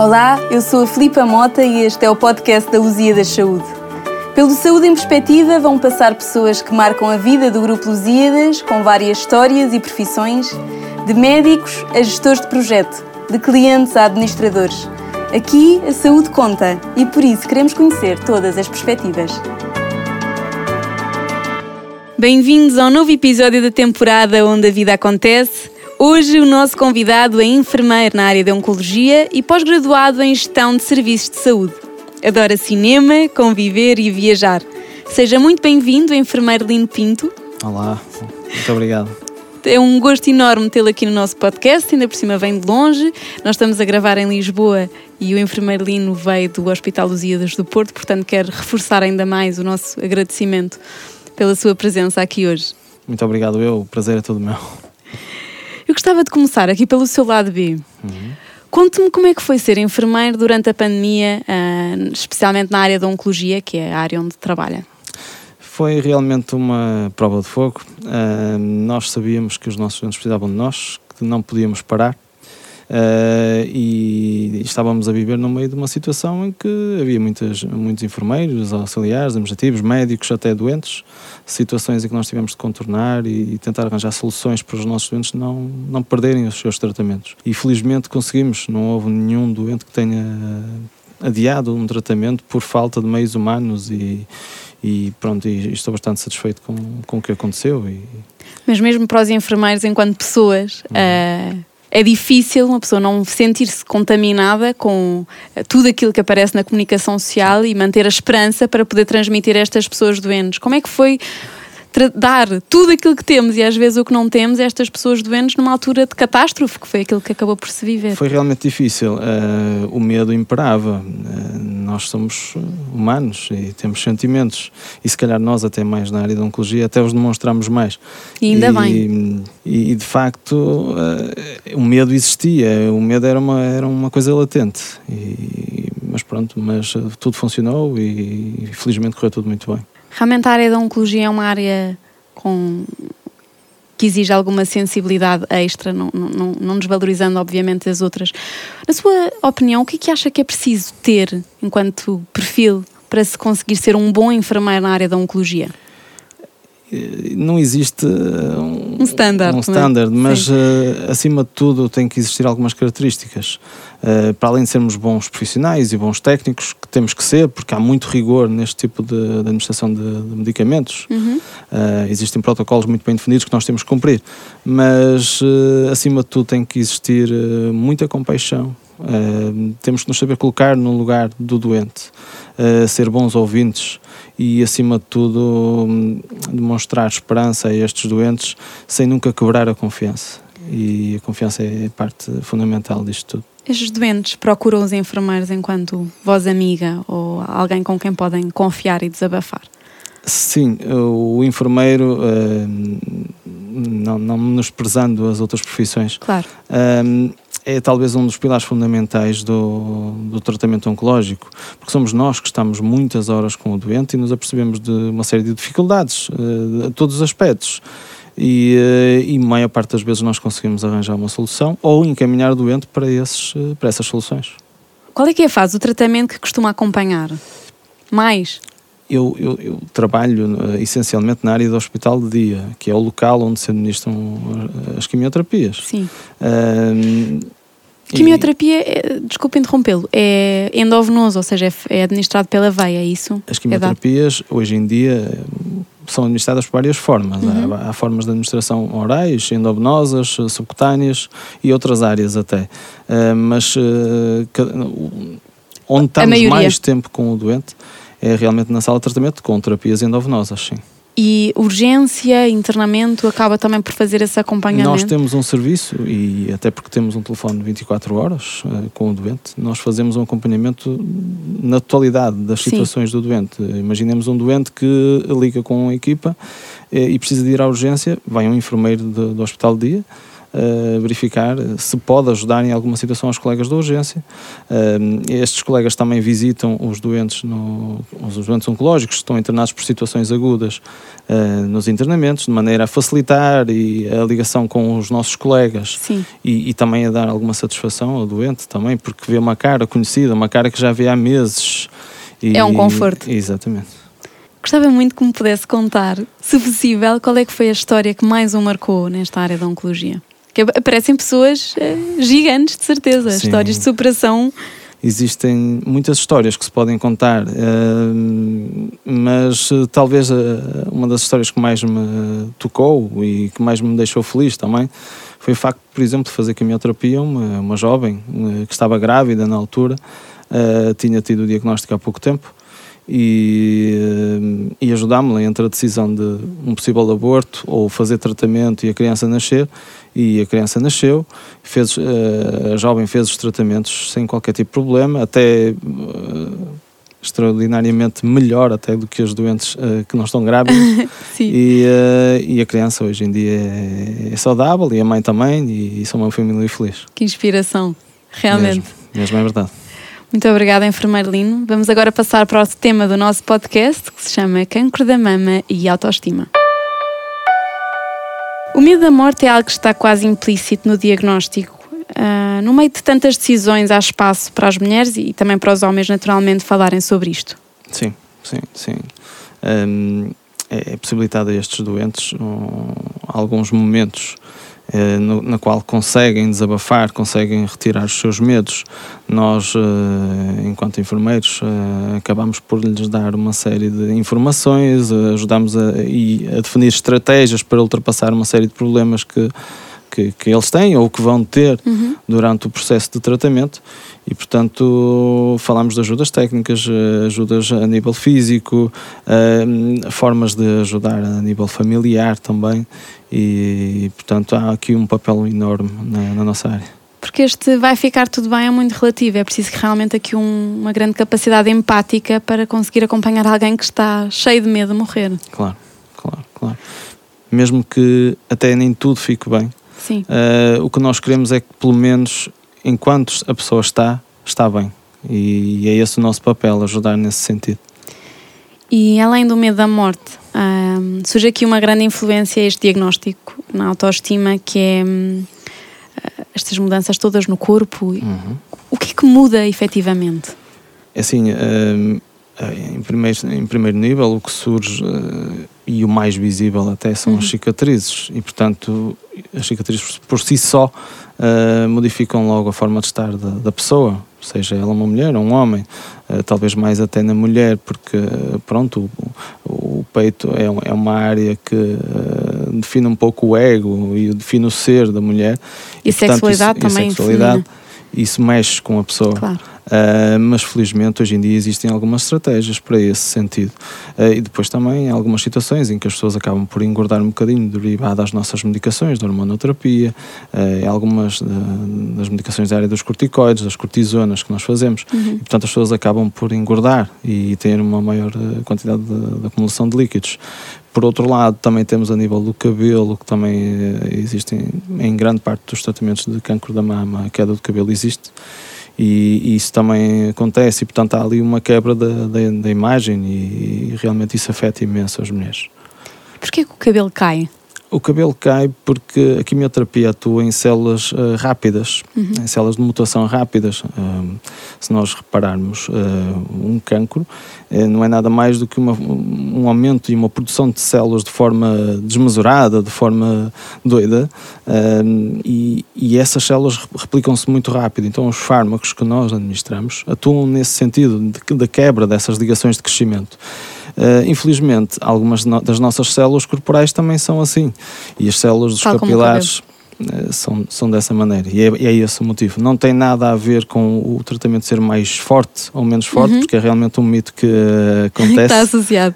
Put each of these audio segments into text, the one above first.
Olá, eu sou a Filipa Mota e este é o podcast da Lusíadas Saúde. Pelo Saúde em Perspectiva vão passar pessoas que marcam a vida do Grupo Lusíadas com várias histórias e profissões, de médicos a gestores de projeto, de clientes a administradores. Aqui a saúde conta e por isso queremos conhecer todas as perspectivas. Bem-vindos ao novo episódio da temporada onde a vida acontece. Hoje o nosso convidado é enfermeiro na área de Oncologia e pós-graduado em Gestão de Serviços de Saúde. Adora cinema, conviver e viajar. Seja muito bem-vindo, enfermeiro Lino Pinto. Olá, muito obrigado. É um gosto enorme tê-lo aqui no nosso podcast, ainda por cima vem de longe. Nós estamos a gravar em Lisboa e o enfermeiro Lino veio do Hospital dos Iadas do Porto, portanto quero reforçar ainda mais o nosso agradecimento pela sua presença aqui hoje. Muito obrigado eu, o prazer é todo meu. Eu gostava de começar aqui pelo seu lado B. Uhum. Conte-me como é que foi ser enfermeiro durante a pandemia, uh, especialmente na área da oncologia, que é a área onde trabalha. Foi realmente uma prova de fogo. Uh, nós sabíamos que os nossos doentes precisavam de nós, que não podíamos parar. Uh, e estávamos a viver no meio de uma situação em que havia muitas, muitos enfermeiros, auxiliares, administrativos, médicos, até doentes, situações em que nós tivemos de contornar e, e, tentar arranjar soluções para os nossos doentes não, não perderem os seus tratamentos. E felizmente conseguimos, não houve nenhum doente que tenha adiado um tratamento por falta de meios humanos e, e pronto, e estou bastante satisfeito com, com o que aconteceu. E... Mas mesmo para os enfermeiros, enquanto pessoas, uh é difícil uma pessoa não sentir-se contaminada com eh, tudo aquilo que aparece na comunicação social e manter a esperança para poder transmitir a estas pessoas doentes. Como é que foi dar tudo aquilo que temos e às vezes o que não temos a estas pessoas doentes numa altura de catástrofe, que foi aquilo que acabou por se viver? Foi realmente difícil. Uh, o medo imperava. Uh, nós somos humanos e temos sentimentos. E se calhar nós, até mais na área da oncologia, até os demonstramos mais. E ainda e, bem. E, e de facto, uh, o medo existia. O medo era uma, era uma coisa latente. E, mas pronto, mas tudo funcionou e, e felizmente correu tudo muito bem. Realmente a área da oncologia é uma área com que exige alguma sensibilidade extra, não, não, não desvalorizando, obviamente, as outras. Na sua opinião, o que é que acha que é preciso ter enquanto perfil para se conseguir ser um bom enfermeiro na área da oncologia? Não existe um, um standard, um standard mas uh, acima de tudo tem que existir algumas características. Uh, para além de sermos bons profissionais e bons técnicos, que temos que ser, porque há muito rigor neste tipo de, de administração de, de medicamentos, uhum. uh, existem protocolos muito bem definidos que nós temos que cumprir, mas acima de tudo tem que existir muita compaixão. Temos que nos saber colocar no lugar do doente, ser bons ouvintes e, acima de tudo, hum, demonstrar esperança a estes doentes sem nunca quebrar a confiança. E a confiança é parte fundamental disto tudo. Estes doentes procuram os enfermeiros enquanto voz amiga ou alguém com quem podem confiar e desabafar? Sim, o enfermeiro, não, não menosprezando as outras profissões, claro. É talvez um dos pilares fundamentais do, do tratamento oncológico, porque somos nós que estamos muitas horas com o doente e nos apercebemos de uma série de dificuldades, uh, a todos os aspectos. E, uh, e maior parte das vezes nós conseguimos arranjar uma solução ou encaminhar o doente para, esses, uh, para essas soluções. Qual é que é a fase do tratamento que costuma acompanhar? Mais? Eu, eu, eu, trabalho uh, essencialmente na área do hospital de dia, que é o local onde se administram as quimioterapias. Sim. Uh, Quimioterapia, é, desculpe interrompê-lo, é endovenoso, ou seja, é, é administrado pela veia, é isso? As quimioterapias, é hoje em dia, são administradas por várias formas. Uhum. Há, há, formas de administração orais, endovenosas, subcutâneas e outras áreas até. Uh, mas uh, onde estamos mais tempo com o doente é realmente na sala de tratamento com terapias endovenosas, sim. E urgência, internamento, acaba também por fazer esse acompanhamento? Nós temos um serviço, e até porque temos um telefone 24 horas uh, com o doente, nós fazemos um acompanhamento na totalidade das situações Sim. do doente. Imaginemos um doente que liga com uma equipa uh, e precisa de ir à urgência, vai um enfermeiro do, do hospital de dia, uh, verificar se pode ajudar em alguma situação aos colegas da urgência. Uh, estes colegas também visitam os doentes, no, os doentes oncológicos que estão internados por situações agudas uh, nos internamentos, de maneira a facilitar e a ligação com os nossos colegas e, e, também a dar alguma satisfação ao doente também, porque vê uma cara conhecida, uma cara que já vê há meses. E, é um conforto. Exatamente. Gostava muito que me pudesse contar, se possível, qual é que foi a história que mais o marcou nesta área da oncologia. Que aparecem pessoas uh, gigantes, de certeza, Sim. histórias de superação. Existem muitas histórias que se podem contar, uh, mas uh, talvez uma das histórias que mais me tocou e que mais me deixou feliz também foi o facto, por exemplo, de fazer quimioterapia. Uma, uma jovem que estava grávida na altura, tinha tido o diagnóstico há pouco tempo e, eh, e ajudámo-la entre a decisão de um possível aborto ou fazer tratamento e a criança nascer. E a criança nasceu, fez, eh, a jovem fez os tratamentos sem qualquer tipo de problema, até uh, extraordinariamente melhor até do que as doentes uh, que não estão grávidas. e, uh, e a criança hoje em dia é, é, saudável e a mãe também, e, e são uma família feliz. Que inspiração, realmente. Mesmo, mesmo é verdade. Muito obrigada, enfermeiro Lino. Vamos agora passar para o tema do nosso podcast, que se chama Cancro da Mama e Autoestima. O medo da morte é algo que está quase implícito no diagnóstico. Uh, no meio de tantas decisões, há espaço para as mulheres e também para os homens, naturalmente, falarem sobre isto. Sim, sim, sim. Um, é, é possibilitado a estes doentes um, alguns momentos no, na qual conseguem desabafar, conseguem retirar os seus medos. Nós, eh, enquanto enfermeiros, eh, acabamos por lhes dar uma série de informações, ajudamos a, a definir estratégias para ultrapassar uma série de problemas que que, que, eles têm ou que vão ter uhum. durante o processo de tratamento e, portanto, falamos de ajudas técnicas, eh, ajudas a nível físico, uh, formas de ajudar a nível familiar também e, portanto, há aqui um papel enorme na, na nossa área porque este vai ficar tudo bem é muito relativo. É preciso que realmente aqui um, uma grande capacidade empática para conseguir acompanhar alguém que está cheio de medo de morrer. Claro, claro, claro. Mesmo que até nem tudo fique bem, Sim. Uh, o que nós queremos é que, pelo menos, enquanto a pessoa está, está bem. E, é esse o nosso papel, ajudar nesse sentido. E além do medo da morte, uh, surge aqui uma grande influência este diagnóstico na autoestima, que é uh, estas mudanças todas no corpo. Uhum. O que é que muda efetivamente? É assim, em, primeiro, em primeiro nível, o que surge e o mais visível até são uhum. as cicatrizes e portanto as cicatrizes por si só uh, modificam logo a forma de estar da, da, pessoa seja ela uma mulher ou um homem uh, talvez mais até na mulher porque pronto o, o peito é, é, uma área que uh, define um pouco o ego e define o ser da mulher. E, e sexualidade portanto, isso, também e sexualidade, isso mexe com a pessoa. Claro. Uh, mas felizmente hoje em dia existem algumas estratégias para esse sentido. Uh, e depois também algumas situações em que as pessoas acabam por engordar um bocadinho derivado às nossas medicações, da hormonoterapia, uh, algumas das medicações da área dos corticoides, das cortisonas que nós fazemos. Uhum. E, portanto, as pessoas acabam por engordar e ter uma maior quantidade de, de acumulação de líquidos. Por outro lado, também temos a nível do cabelo, que também existem em grande parte dos tratamentos de cancro da mama, a queda do cabelo existe e, e, isso também acontece e portanto há ali uma quebra da, da, da imagem e, e, realmente isso afeta imenso as mulheres. Porquê que o cabelo cai? O cabelo cai porque a quimioterapia atua em células uh, rápidas, uhum. em células de mutação rápidas. Uh, se nós repararmos, uh, um cancro não é nada mais do que uma, um aumento e uma produção de células de forma desmesurada, de forma doida, e, e, essas células replicam-se muito rápido. Então, os fármacos que nós administramos atuam nesse sentido, de, de quebra dessas ligações de crescimento. Uh, infelizmente, algumas das nossas células corporais também são assim. E as células dos Tal capilares uh, são, são dessa maneira. E é, é, esse o motivo. Não tem nada a ver com o tratamento ser mais forte ou menos forte, uhum. porque é realmente um mito que uh, acontece. Está associado.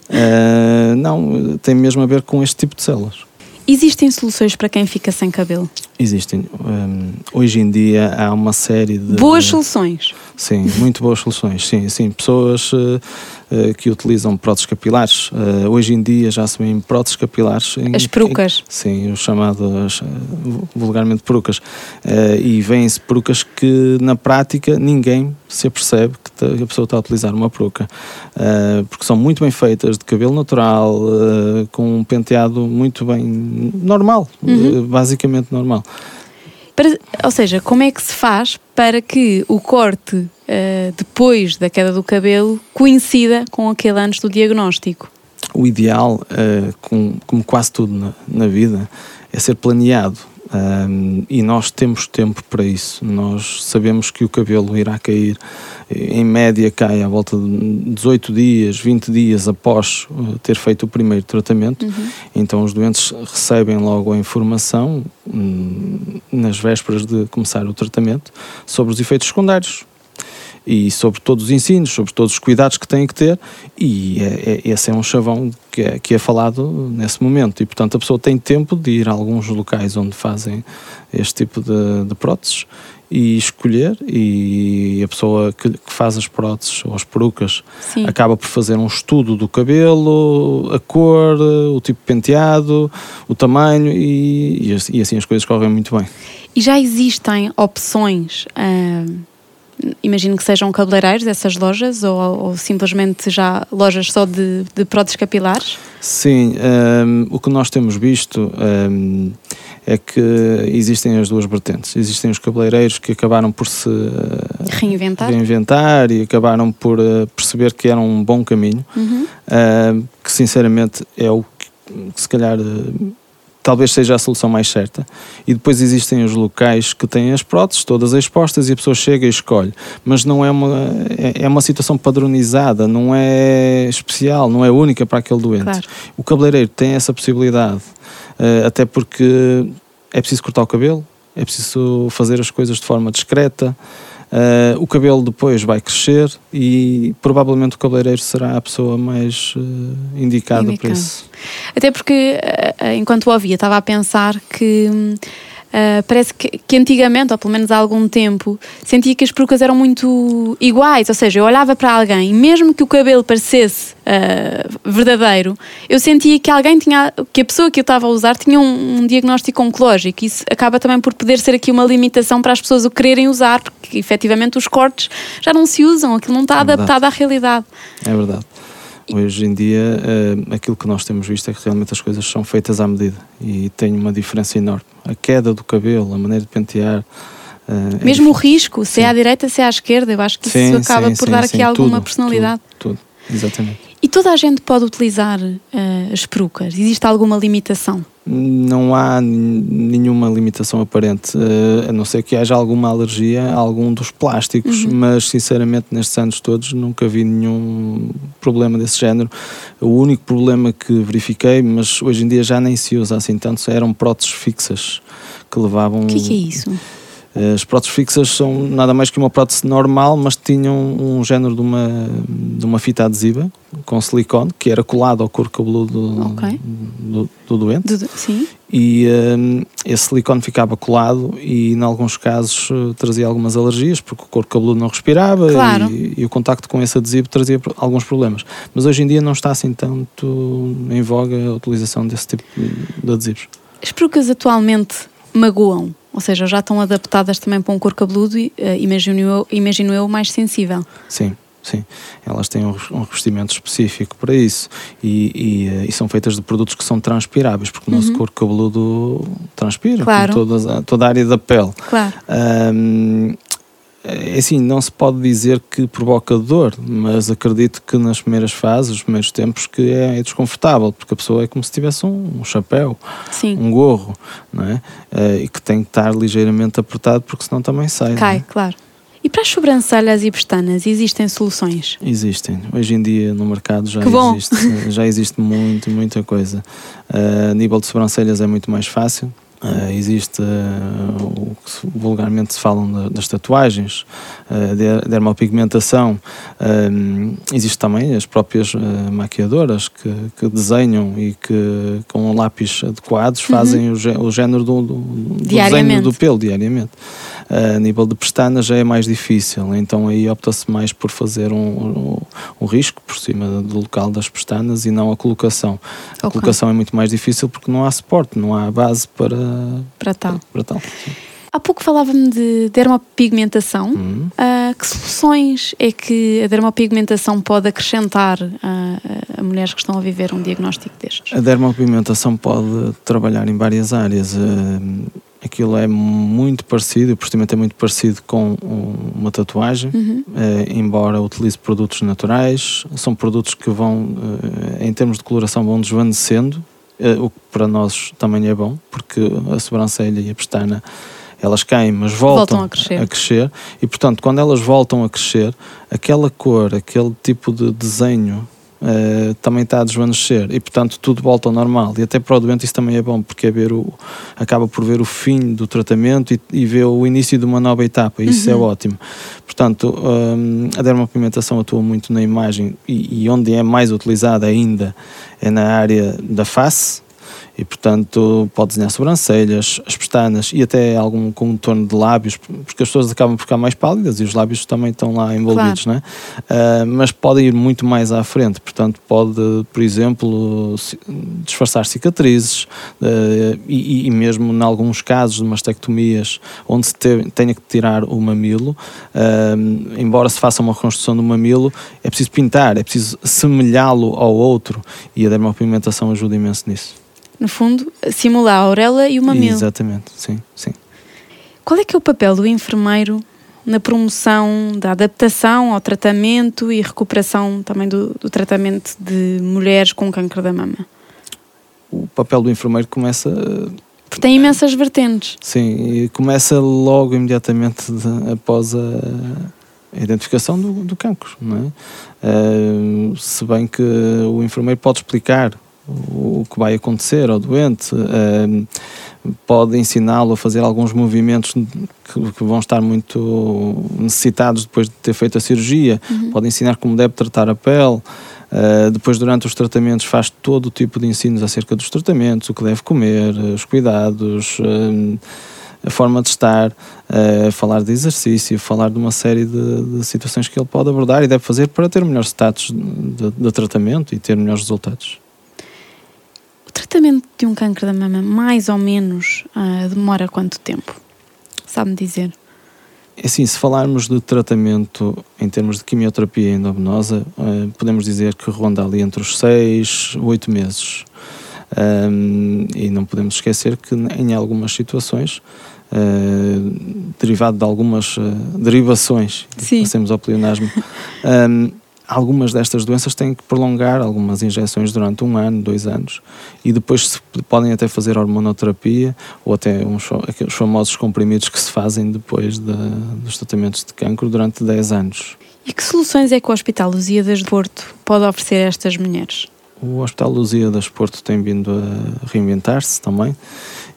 não, tem mesmo a ver com este tipo de células. Existem soluções para quem fica sem cabelo? Existem. Um, hoje em dia há uma série de. Boas soluções. Sim, muito boas soluções. Sim, sim. Pessoas uh, uh, que utilizam próteses capilares. Uh, hoje em dia já se vêem próteses capilares. Em, as perucas. Em, sim, os chamados vulgarmente perucas. e vêm-se perucas que na prática ninguém se apercebe que a pessoa está a utilizar uma peruca. porque são muito bem feitas, de cabelo natural, com um penteado muito bem normal, uhum. basicamente normal. Para, ou seja, como é que se faz para que o corte uh, depois da queda do cabelo coincida com aquele antes do diagnóstico? O ideal, uh, com, como quase tudo na, na vida, é ser planeado. Um, e nós temos tempo para isso. Nós sabemos que o cabelo irá cair, em média, cai à volta de 18 dias, 20 dias após uh, ter feito o primeiro tratamento. Uhum. Então, os doentes recebem logo a informação, um, nas vésperas de começar o tratamento, sobre os efeitos secundários e sobre todos os ensinos, sobre todos os cuidados que têm que ter, e é, é, esse é um chavão que é, que é falado nesse momento. E, portanto, a pessoa tem tempo de ir a alguns locais onde fazem este tipo de, de próteses e escolher e a pessoa que, que, faz as próteses ou as perucas Sim. acaba por fazer um estudo do cabelo, a cor, o tipo de penteado, o tamanho e, e assim as coisas correm muito bem. E já existem opções uh imagino que sejam cabeleireiros essas lojas ou, ou simplesmente já lojas só de, de próteses capilares? Sim, um, o que nós temos visto um, é que existem as duas vertentes. Existem os cabeleireiros que acabaram por se reinventar, reinventar e acabaram por uh, perceber que era um bom caminho, uhum. uh, que sinceramente é o que, que se calhar. Talvez seja a solução mais certa. E depois existem os locais que têm as próteses todas expostas e a pessoa chega e escolhe. Mas não é uma, é, é uma situação padronizada, não é especial, não é única para aquele doente. Claro. O cabeleireiro tem essa possibilidade, eh, até porque é preciso cortar o cabelo, é preciso fazer as coisas de forma discreta. Uh, o cabelo depois vai crescer e provavelmente o cabeleireiro será a pessoa mais uh, indicada Indicado. para isso. Até porque, uh, enquanto ouvia, estava a pensar que hum, Uh, parece que, que, antigamente, ou pelo menos há algum tempo, sentia que as perucas eram muito iguais. Ou seja, eu olhava para alguém e mesmo que o cabelo parecesse uh, verdadeiro, eu sentia que alguém tinha, que a pessoa que eu estava a usar tinha um, um diagnóstico oncológico. Isso acaba também por poder ser aqui uma limitação para as pessoas o quererem usar, porque efetivamente os cortes já não se usam, aquilo não está é adaptado à realidade. É verdade. Hoje em dia, uh, aquilo que nós temos visto é que realmente as coisas são feitas à medida e tem uma diferença enorme. A queda do cabelo, a maneira de pentear. Uh, Mesmo é o risco, se sim. é à direita, se é à esquerda, eu acho que sim, isso acaba sim, por dar aqui alguma tudo, personalidade. Tudo, tudo, exatamente. E toda a gente pode utilizar uh, as perucas? Existe alguma limitação? Não há nenhuma limitação aparente, uh, a não ser que haja alguma alergia a algum dos plásticos, uhum. mas sinceramente nestes anos todos nunca vi nenhum problema desse género. O único problema que verifiquei, mas hoje em dia já nem se usa assim tanto, eram próteses fixas que levavam. O que, que é isso? As próteses fixas são nada mais que uma prótese normal, mas tinham um género de uma, de uma fita adesiva com silicone que era colado ao couro cabeludo okay. do, do, doente. Do, sim. E um, esse silicone ficava colado e, em alguns casos, trazia algumas alergias porque o couro cabeludo não respirava claro. e, e, o contacto com esse adesivo trazia alguns problemas. Mas hoje em dia não está assim tanto em voga a utilização desse tipo de adesivos. As perucas atualmente magoam ou seja, já estão adaptadas também para um cor cabeludo, uh, imagino, eu, imagino eu, mais sensível. Sim, sim. Elas têm um revestimento específico para isso e, e, eh, e, são feitas de produtos que são transpiráveis, porque o nosso uhum. cabeludo transpira, claro. toda, toda a área da pele. Claro. Um, assim, não se pode dizer que provoca dor, mas acredito que nas primeiras fases, os primeiros tempos, que é, é desconfortável, porque a pessoa é como se tivesse um, um chapéu, Sim. um gorro, não é? Uh, e que tem que estar ligeiramente apertado, porque senão também sai. Cai, é? claro. E para as sobrancelhas e pestanas, existem soluções? Existem. Hoje em dia no mercado já existe, já existe muito, muita coisa. Uh, a nível de sobrancelhas é muito mais fácil Uh, existe uh, o que vulgarmente se falam das tatuagens, uh, de, dermopigmentação. existe também as próprias maquiadoras que, que, desenham e que com lápis adequados uhum. fazem o, o, género do, do, do desenho do pelo diariamente. A nível de pestanas já é mais difícil, então aí opta-se mais por fazer um, um, um, risco por cima do local das pestanas e não a colocação. Okay. A colocação é muito mais difícil porque não há suporte, não há base para para tal. Para tal Há pouco falava-me de dermopigmentação. Uhum. Uh, que soluções é que a dermopigmentação pode acrescentar a, a, mulheres que estão a viver um diagnóstico destes? A dermopigmentação pode trabalhar em várias áreas. Uh, aquilo é muito parecido, o procedimento é muito parecido com uma tatuagem, uhum. uh, embora utilize produtos naturais. São produtos que vão, em termos de coloração, vão desvanecendo eh, o que para nós também é bom, porque a sobrancelha e a pestana elas caem, mas voltam, voltam a, crescer. a, crescer. E portanto, quando elas voltam a crescer, aquela cor, aquele tipo de desenho uh, também está a desvanecer e portanto tudo volta ao normal. E até para o doente isso também é bom, porque é ver o, acaba por ver o fim do tratamento e, e ver o início de uma nova etapa. E isso é uhum. é ótimo. Portanto, um, a dermopigmentação atua muito na imagem e, e onde é mais utilizada ainda é na área da face, e portanto pode desenhar sobrancelhas, as pestanas e até algum contorno de lábios, porque as pessoas acabam por ficar mais pálidas e os lábios também estão lá envolvidos, claro. né? Uh, mas pode ir muito mais à frente, portanto pode, por exemplo, disfarçar cicatrizes uh, e, e, mesmo em alguns casos de mastectomias onde se te, tenha que tirar o mamilo, uh, embora se faça uma reconstrução do mamilo, é preciso pintar, é preciso semelhá-lo ao outro e a dermopigmentação ajuda imenso nisso no fundo, simular a auréola e o mamilo. Exatamente, sim, sim. Qual é que é o papel do enfermeiro na promoção da adaptação ao tratamento e recuperação também do, do tratamento de mulheres com câncer da mama? O papel do enfermeiro começa porque tem imensas vertentes. Sim, e começa logo imediatamente de, após a, a, identificação do, do cancro, não é? Uh, se bem que o enfermeiro pode explicar o que vai acontecer ao doente, uh, pode ensiná-lo a fazer alguns movimentos que, vão estar muito necessitados depois de ter feito a cirurgia, uhum. pode ensinar como deve tratar a pele. Uh, depois, durante os tratamentos, faz todo o tipo de ensinos acerca dos tratamentos, o que deve comer, os cuidados, uh, a forma de estar, uh, falar de exercício, falar de uma série de, de, situações que ele pode abordar e deve fazer para ter melhores status de, de tratamento e ter melhores resultados tratamento de um câncer da mama, mais ou menos, uh, demora quanto tempo? Sabe-me dizer? É assim, se falarmos de tratamento em termos de quimioterapia endovenosa, uh, podemos dizer que ronda ali entre os 6 8 meses. Um, e não podemos esquecer que em algumas situações, uh, derivado de algumas uh, derivações, passemos ao pleonasmo, um, algumas destas doenças têm que prolongar algumas injeções durante um ano, dois anos, e depois se podem até fazer hormonoterapia ou até uns, aqueles famosos comprimidos que se fazem depois de, dos tratamentos de cancro durante 10 anos. E que soluções é que o Hospital Lusíadas de Porto pode oferecer a estas mulheres? O Hospital Lusíadas de Porto tem vindo a reinventar-se também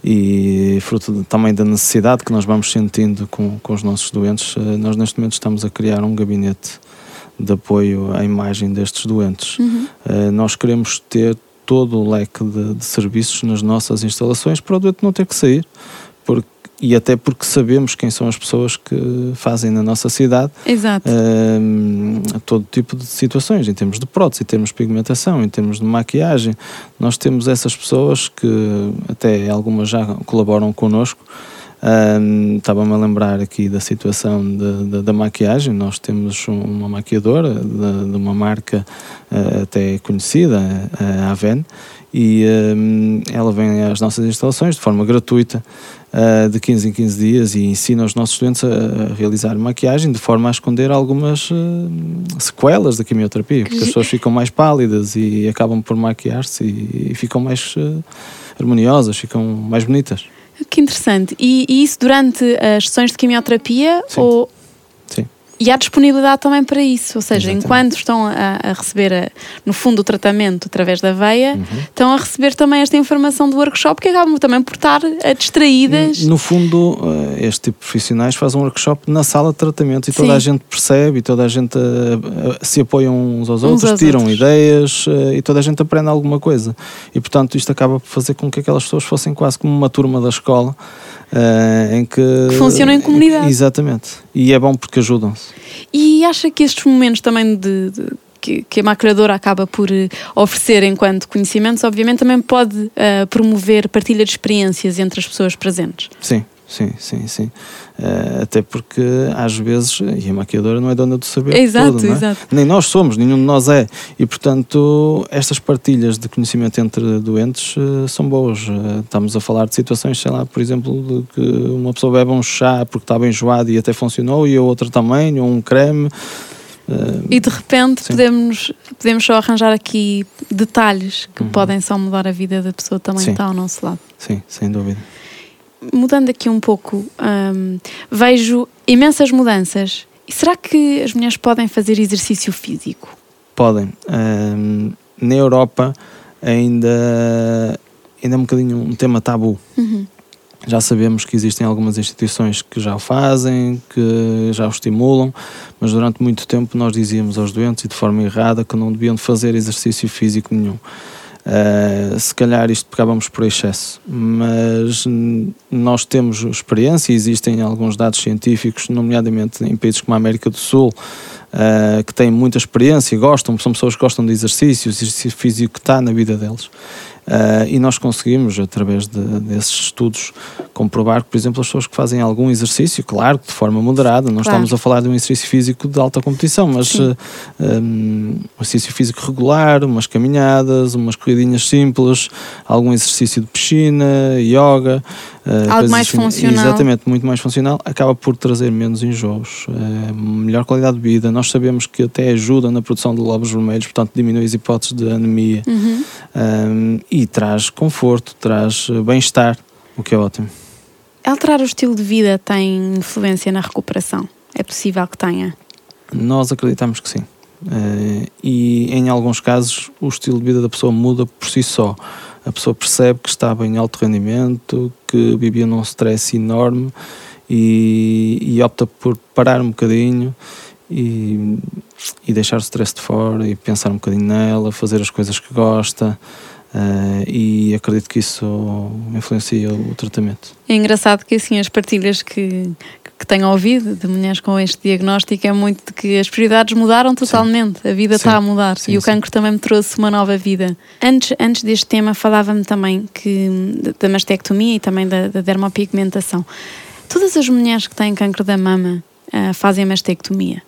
e fruto de, também da necessidade que nós vamos sentindo com, com os nossos doentes, eh, nós neste momento estamos a criar um gabinete de apoio à imagem destes doentes. Uhum. Uh, nós queremos ter todo o leque de, de, serviços nas nossas instalações para o doente não ter que sair. Porque, e até porque sabemos quem são as pessoas que fazem na nossa cidade uh, todo tipo de situações, em termos de prótese, em termos de pigmentação, em termos de maquiagem. Nós temos essas pessoas que até algumas já colaboram connosco um, Estava-me a lembrar aqui da situação de, de, da maquiagem. Nós temos uma maquiadora de, de uma marca uh, até conhecida, a Aven, e um, ela vem às nossas instalações de forma gratuita, uh, de 15 em 15 dias, e ensina os nossos estudantes a, a realizar maquiagem de forma a esconder algumas uh, sequelas da quimioterapia, porque as pessoas ficam mais pálidas e acabam por maquiar-se e, e, ficam mais harmoniosas, ficam mais bonitas. Que interessante. E, e, isso durante as sessões de quimioterapia? Sim. Ou... E há disponibilidade também para isso, ou seja, Exatamente. enquanto estão a, a receber, a- no fundo, o tratamento através da veia, Uhum. estão a receber também esta informação do workshop que acabam também por estar eh, distraídas. No fundo, eh, este tipo de profissionais faz um workshop na sala de tratamento e toda Sim. a gente percebe e toda a gente eh, se apoiam uns aos outros, aos tiram outros. ideias e toda a gente aprende alguma coisa. E portanto, isto acaba por fazer com que aquelas pessoas fossem quase como uma turma da escola em que. Que funcionam em comunidade. Exatamente. E é bom porque ajudam-se. E acha que estes momentos também de, de- que, que a maculadora acaba por eh, oferecer enquanto conhecimentos, obviamente também pode eh, promover partilha de experiências entre as pessoas presentes. Sim, sim, sim, sim. Eh, até porque às vezes, e a maquiadora não é dona do saber Exato, todo, é? exato. Nem nós somos, nenhum de nós é. E portanto, estas partilhas de conhecimento entre doentes eh, são boas. Eh, estamos a falar de situações, sei lá, por exemplo, de que uma pessoa bebe um chá porque estava enjoado e até funcionou, e a outra também, ou um creme. E de repente Sim. podemos, podemos só arranjar aqui detalhes que Uhum. podem só mudar a vida da pessoa que também Sim. está ao nosso lado. sim, sem dúvida. Mudando aqui um pouco, hum, vejo imensas mudanças. E será que as mulheres podem fazer exercício físico? Podem. Ahm, na Europa ainda, ainda é um bocadinho um tema tabu. Uhum. Já sabemos que existem algumas instituições que já o fazem, que já o estimulam, mas durante muito tempo nós dizíamos aos doentes e de forma errada que não deviam fazer exercício físico nenhum. Uh, se calhar isto pegávamos por excesso, mas nós temos experiência, existem alguns dados científicos, nomeadamente em países como a América do Sul, uh, que têm muita experiência e gostam, são pessoas que gostam de exercício, o exercício físico que está na vida deles. Uh, e nós conseguimos, através de- desses estudos, comprovar que, por exemplo, as pessoas que fazem algum exercício, claro, de forma moderada, não Claro. estamos a falar de um exercício físico de alta competição, mas uh, um, um exercício físico regular, umas caminhadas, umas corridinhas simples, algum exercício de piscina, yoga. Uh, coisas mais assim. funcional. Exatamente, muito mais funcional, acaba por trazer menos enjoos, uh, melhor qualidade de vida. Nós sabemos que até ajuda na produção de glóbulos vermelhos, portanto diminui as hipóteses de anemia. Uhum. Um, e traz conforto, traz bem-estar, o que é ótimo. Alterar o estilo de vida tem influência na recuperação? É possível que tenha? Nós acreditamos que sim. Uh, e em alguns casos o estilo de vida da pessoa muda por si só. A pessoa percebe que estava em alto rendimento, que vivia num stress enorme e, e opta por parar um bocadinho e, e deixar o stress de fora e pensar um bocadinho nela, fazer as coisas que gosta. uh, e acredito que isso influencia o tratamento. É engraçado que assim as partilhas que, que tenho ouvido de mulheres com este diagnóstico é muito de que as prioridades mudaram totalmente, a vida Sim. está a mudar Sim, e o sim. cancro também me trouxe uma nova vida. Antes, antes deste tema falava-me também que, da mastectomia e também da, da dermopigmentação. Todas as mulheres que têm cancro da mama ah, fazem mastectomia.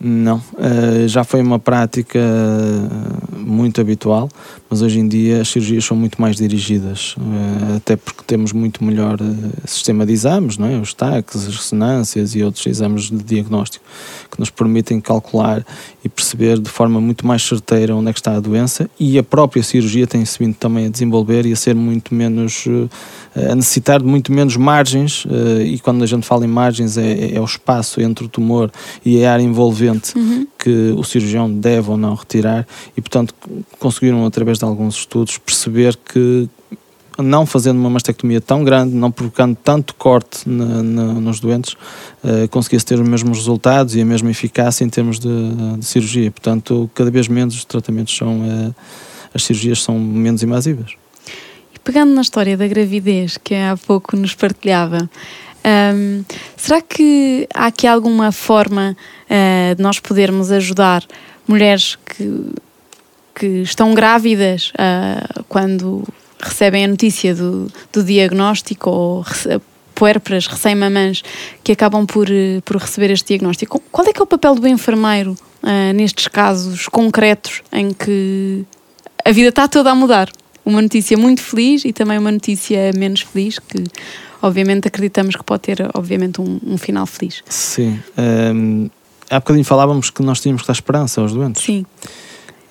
Não, uh, já foi uma prática uh, muito habitual, mas hoje em dia as cirurgias são muito mais dirigidas, uh, até porque temos muito melhor uh, sistema de exames, não é? os TACs, as ressonâncias e outros exames de diagnóstico que nos permitem calcular e perceber de forma muito mais certeira onde é que está a doença e a própria cirurgia tem-se vindo também a desenvolver e a ser muito menos, uh, a necessitar de muito menos margens e quando a gente fala em margens é, é o espaço entre o tumor e a área envolvente Uhum. Que o cirurgião deve ou não retirar e portanto conseguiram através de alguns estudos perceber que não fazendo uma mastectomia tão grande, não provocando tanto corte na- na- nos doentes, eh, conseguia-se ter os mesmos resultados e a mesma eficácia em termos de, de cirurgia. Portanto, cada vez menos os tratamentos são, eh, as cirurgias são menos invasivas. E pegando na história da gravidez que há pouco nos partilhava, hum, será que há aqui alguma forma ah, de nós podermos ajudar mulheres que, que estão grávidas ah, quando recebem a notícia do, do diagnóstico ou rece- recém-mamãs que acabam por, eh, por receber este diagnóstico? Qual é que é o papel do enfermeiro ah, nestes casos concretos em que a vida está toda a mudar? Uma notícia muito feliz e também uma notícia menos feliz que obviamente acreditamos que pode ter obviamente um, um final feliz. Sim. ehm, há bocadinho falávamos que nós tínhamos que dar esperança aos doentes. Sim,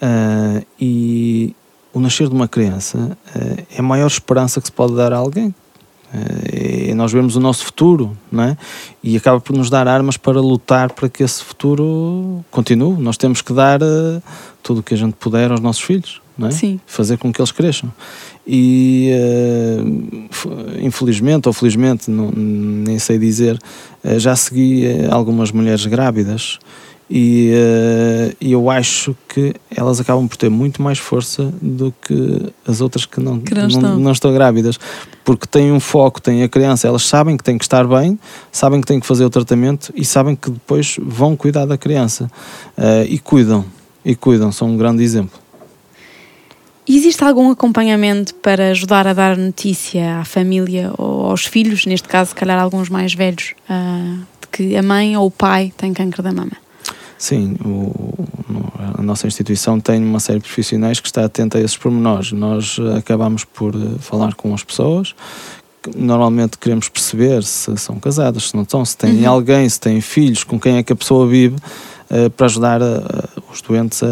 Ah, e o nascer de uma criança ah, é a maior esperança que se pode dar a alguém. É nós vemos o nosso futuro, não é? E acaba por nos dar armas para lutar para que esse futuro continue. Nós temos que dar uh, tudo o que a gente puder aos nossos filhos, não é? Sim. Fazer com que eles cresçam. E uh, infelizmente ou felizmente, não, nem sei dizer, uh, já segui algumas mulheres grávidas e uh, eu acho que elas acabam por ter muito mais força do que as outras que não, que não, não, estão. não, estão grávidas, porque têm um foco, têm a criança, elas sabem que têm que estar bem, sabem que têm que fazer o tratamento e sabem que depois vão cuidar da criança uh, e cuidam, e cuidam, são um grande exemplo. Existe algum acompanhamento para ajudar a dar notícia à família ou aos filhos, neste caso, se calhar alguns mais velhos, uh, de que a mãe ou o pai têm câncer da mama? Sim, o, a nossa instituição tem uma série de profissionais que está atenta a esses pormenores. Nós eh, acabamos por eh, falar com as pessoas. Normalmente queremos perceber se são casadas, se não estão, se têm uhum. alguém, se têm filhos, com quem é que a pessoa vive, uh, para ajudar os doentes a,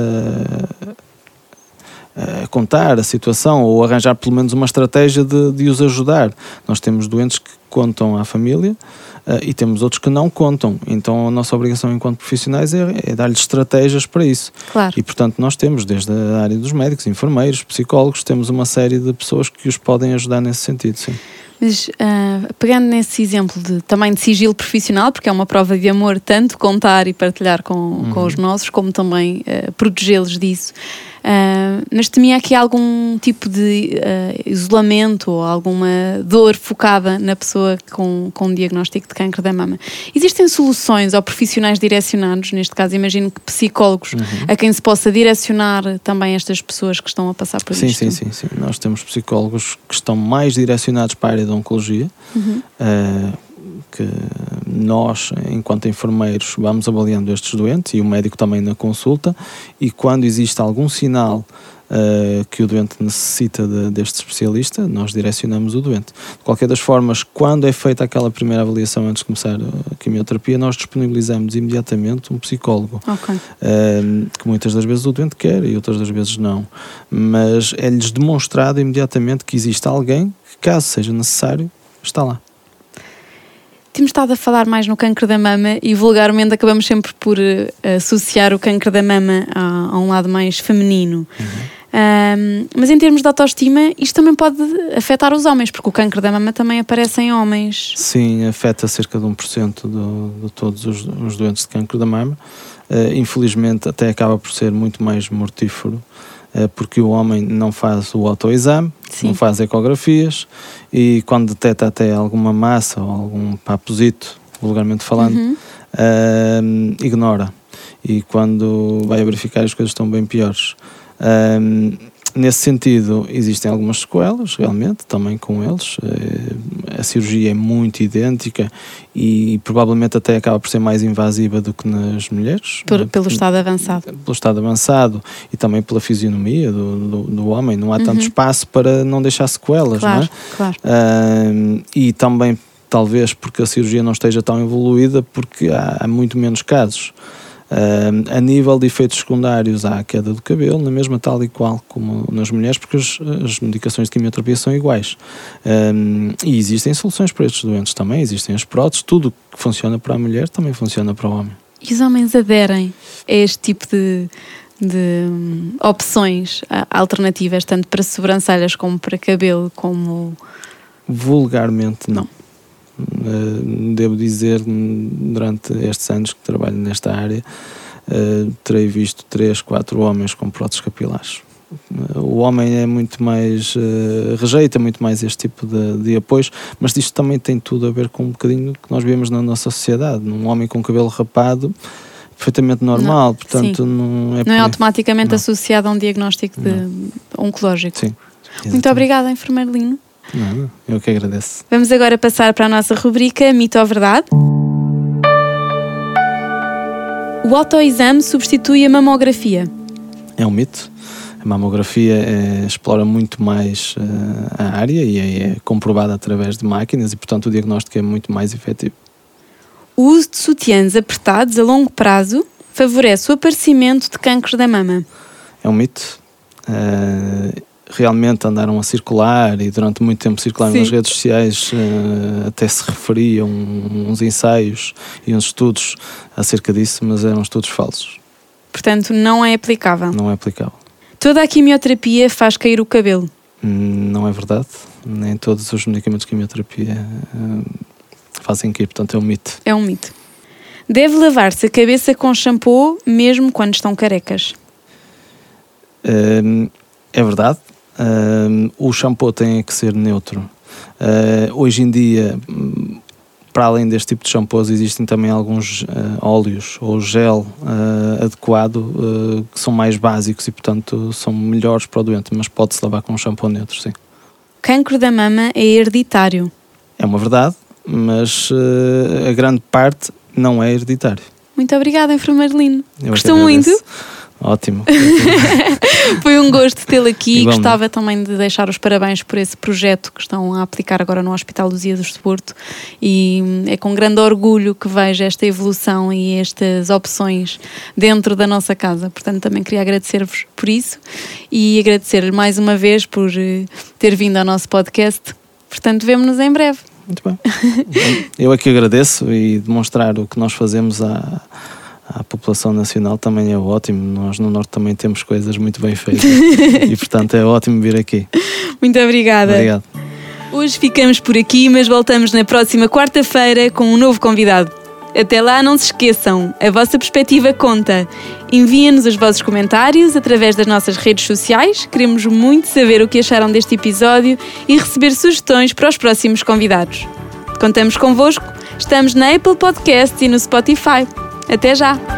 a contar a situação ou arranjar pelo menos uma estratégia de, de os ajudar. Nós temos doentes que contam à família uh, e temos outros que não contam. Então a nossa obrigação enquanto profissionais é, é dar-lhes estratégias para isso. Claro. E portanto nós temos, desde a área dos médicos, enfermeiros, psicólogos, temos uma série de pessoas que os podem ajudar nesse sentido, sim. Mas uh, pegando nesse exemplo de, também de sigilo profissional, porque é uma prova de amor tanto contar e partilhar com, uhum. com os nossos, como também uh, protegê-los disso. Uh, mas temia aqui algum tipo de uh, isolamento ou alguma dor focada na pessoa com, com um diagnóstico de câncer da mama. Existem soluções ou profissionais direcionados, neste caso imagino que psicólogos, uhum. a quem se possa direcionar também estas pessoas que estão a passar por sim, isto? Sim, sim, sim. Nós temos psicólogos que estão mais direcionados para a área da oncologia. Uhum. Uh, que nós, enquanto enfermeiros, vamos avaliando estes doentes e o médico também na consulta, e quando existe algum sinal uh, que o doente necessita de, deste especialista, nós direcionamos o doente. De qualquer das formas, quando é feita aquela primeira avaliação antes de começar a quimioterapia, nós disponibilizamos imediatamente um psicólogo, okay. uh, que muitas das vezes o doente quer e outras das vezes não, mas é-lhes demonstrado imediatamente que existe alguém que, caso seja necessário, está lá temos estado a falar mais no cancro da mama e vulgarmente acabamos sempre por uh, associar o cancro da mama a, a um lado mais feminino. Uhum. Um, mas em termos de autoestima, isto também pode afetar os homens, porque o cancro da mama também aparece em homens. Sim, afeta cerca de 1% do, de todos os, os doentes de cancro da mama. Uh, infelizmente, até acaba por ser muito mais mortífero eh, porque o homem não faz o autoexame, Sim. não faz ecografias e quando detecta até alguma massa ou algum papozito, vulgarmente falando, uhum. uh, ignora. E quando vai verificar as coisas estão bem piores. Uh, nesse sentido, existem algumas sequelas, realmente, também com eles. Eh, a cirurgia é muito idêntica e provavelmente até acaba por ser mais invasiva do que nas mulheres. Por, pelo estado avançado. Pelo estado avançado e também pela fisionomia do, do, do homem. Não há uhum. tanto espaço para não deixar sequelas, claro, não é? Claro. Uh, e também, talvez, porque a cirurgia não esteja tão evoluída, porque há, há muito menos casos. Uh, a nível de efeitos secundários, há a queda do cabelo, na mesma tal e qual como nas mulheres, porque as, as medicações de quimioterapia são iguais. Um, e existem soluções para estes doentes também, existem as próteses, tudo que funciona para a mulher também funciona para o homem. E os homens aderem a este tipo de, de opções alternativas, tanto para sobrancelhas como para cabelo, como. Vulgarmente, não. Eh, devo dizer, durante estes anos que trabalho nesta área, uh, terei visto três, quatro homens com próteses capilares. Uh, o homem é muito mais, rejeita muito mais este tipo de, de apoios, mas isto também tem tudo a ver com um bocadinho que nós vemos na nossa sociedade. Um homem com cabelo rapado perfeitamente normal, não, portanto sim. não é não é automaticamente não. associado a um diagnóstico de oncológico. Sim. Muito obrigada, enfermeiro Lino. Nada, eu que agradeço. Vamos agora passar para a nossa rubrica Mito ou Verdade. O autoexame substitui a mamografia. É um mito. A mamografia é, explora muito mais uh, a área e é, é comprovada através de máquinas e, portanto, o diagnóstico é muito mais efetivo. O uso de sutiãs apertados a longo prazo favorece o aparecimento de cancro da mama. É um mito. Uh, realmente andaram a circular e durante muito tempo circularam Sim. nas redes sociais, uh, até se referiam uns ensaios e uns estudos acerca disso, mas eram estudos falsos. Portanto, não é aplicável. Não é aplicável. Toda a quimioterapia faz cair o cabelo. Não é verdade. Nem todos os medicamentos de quimioterapia uh, fazem cair, portanto é um mito. É um mito. Deve lavar-se a cabeça com shampoo mesmo quando estão carecas. Uh, é verdade. Uh, o shampoo tem que ser neutro. hoje em dia, para além deste tipo de shampoos, existem também alguns óleos ou gel adequado que são mais básicos e, portanto, são melhores para o doente, mas pode-se lavar com um shampoo neutro, sim. Cancro da mama é hereditário. É uma verdade, mas a grande parte não é hereditário. Muito obrigada, enfermeiro Lino. Eu Gostou muito? Ótimo. Foi um gosto tê-lo aqui. Igualmente. Gostava também de deixar os parabéns por esse projeto que estão a aplicar agora no Hospital dos Dias do Porto e hum, é com grande orgulho que vejo esta evolução e estas opções dentro da nossa casa. Portanto, também queria agradecer-vos por isso e agradecer-lhe mais uma vez por eh, ter vindo ao nosso podcast. Portanto, vemo-nos em breve. Muito bem. Eu aqui agradeço e demonstrar o que nós fazemos à, à população nacional também é ótimo. Nós no Norte também temos coisas muito bem feitas e, portanto, é ótimo vir aqui. Muito obrigada. Obrigado. Hoje ficamos por aqui, mas voltamos na próxima quarta-feira com um novo convidado. Até lá, não se esqueçam, a vossa perspectiva conta. Enviem-nos os vossos comentários através das nossas redes sociais. Queremos muito saber o que acharam deste episódio e receber sugestões para os próximos convidados. Contamos convosco, estamos na Apple Podcast e no Spotify. Até já!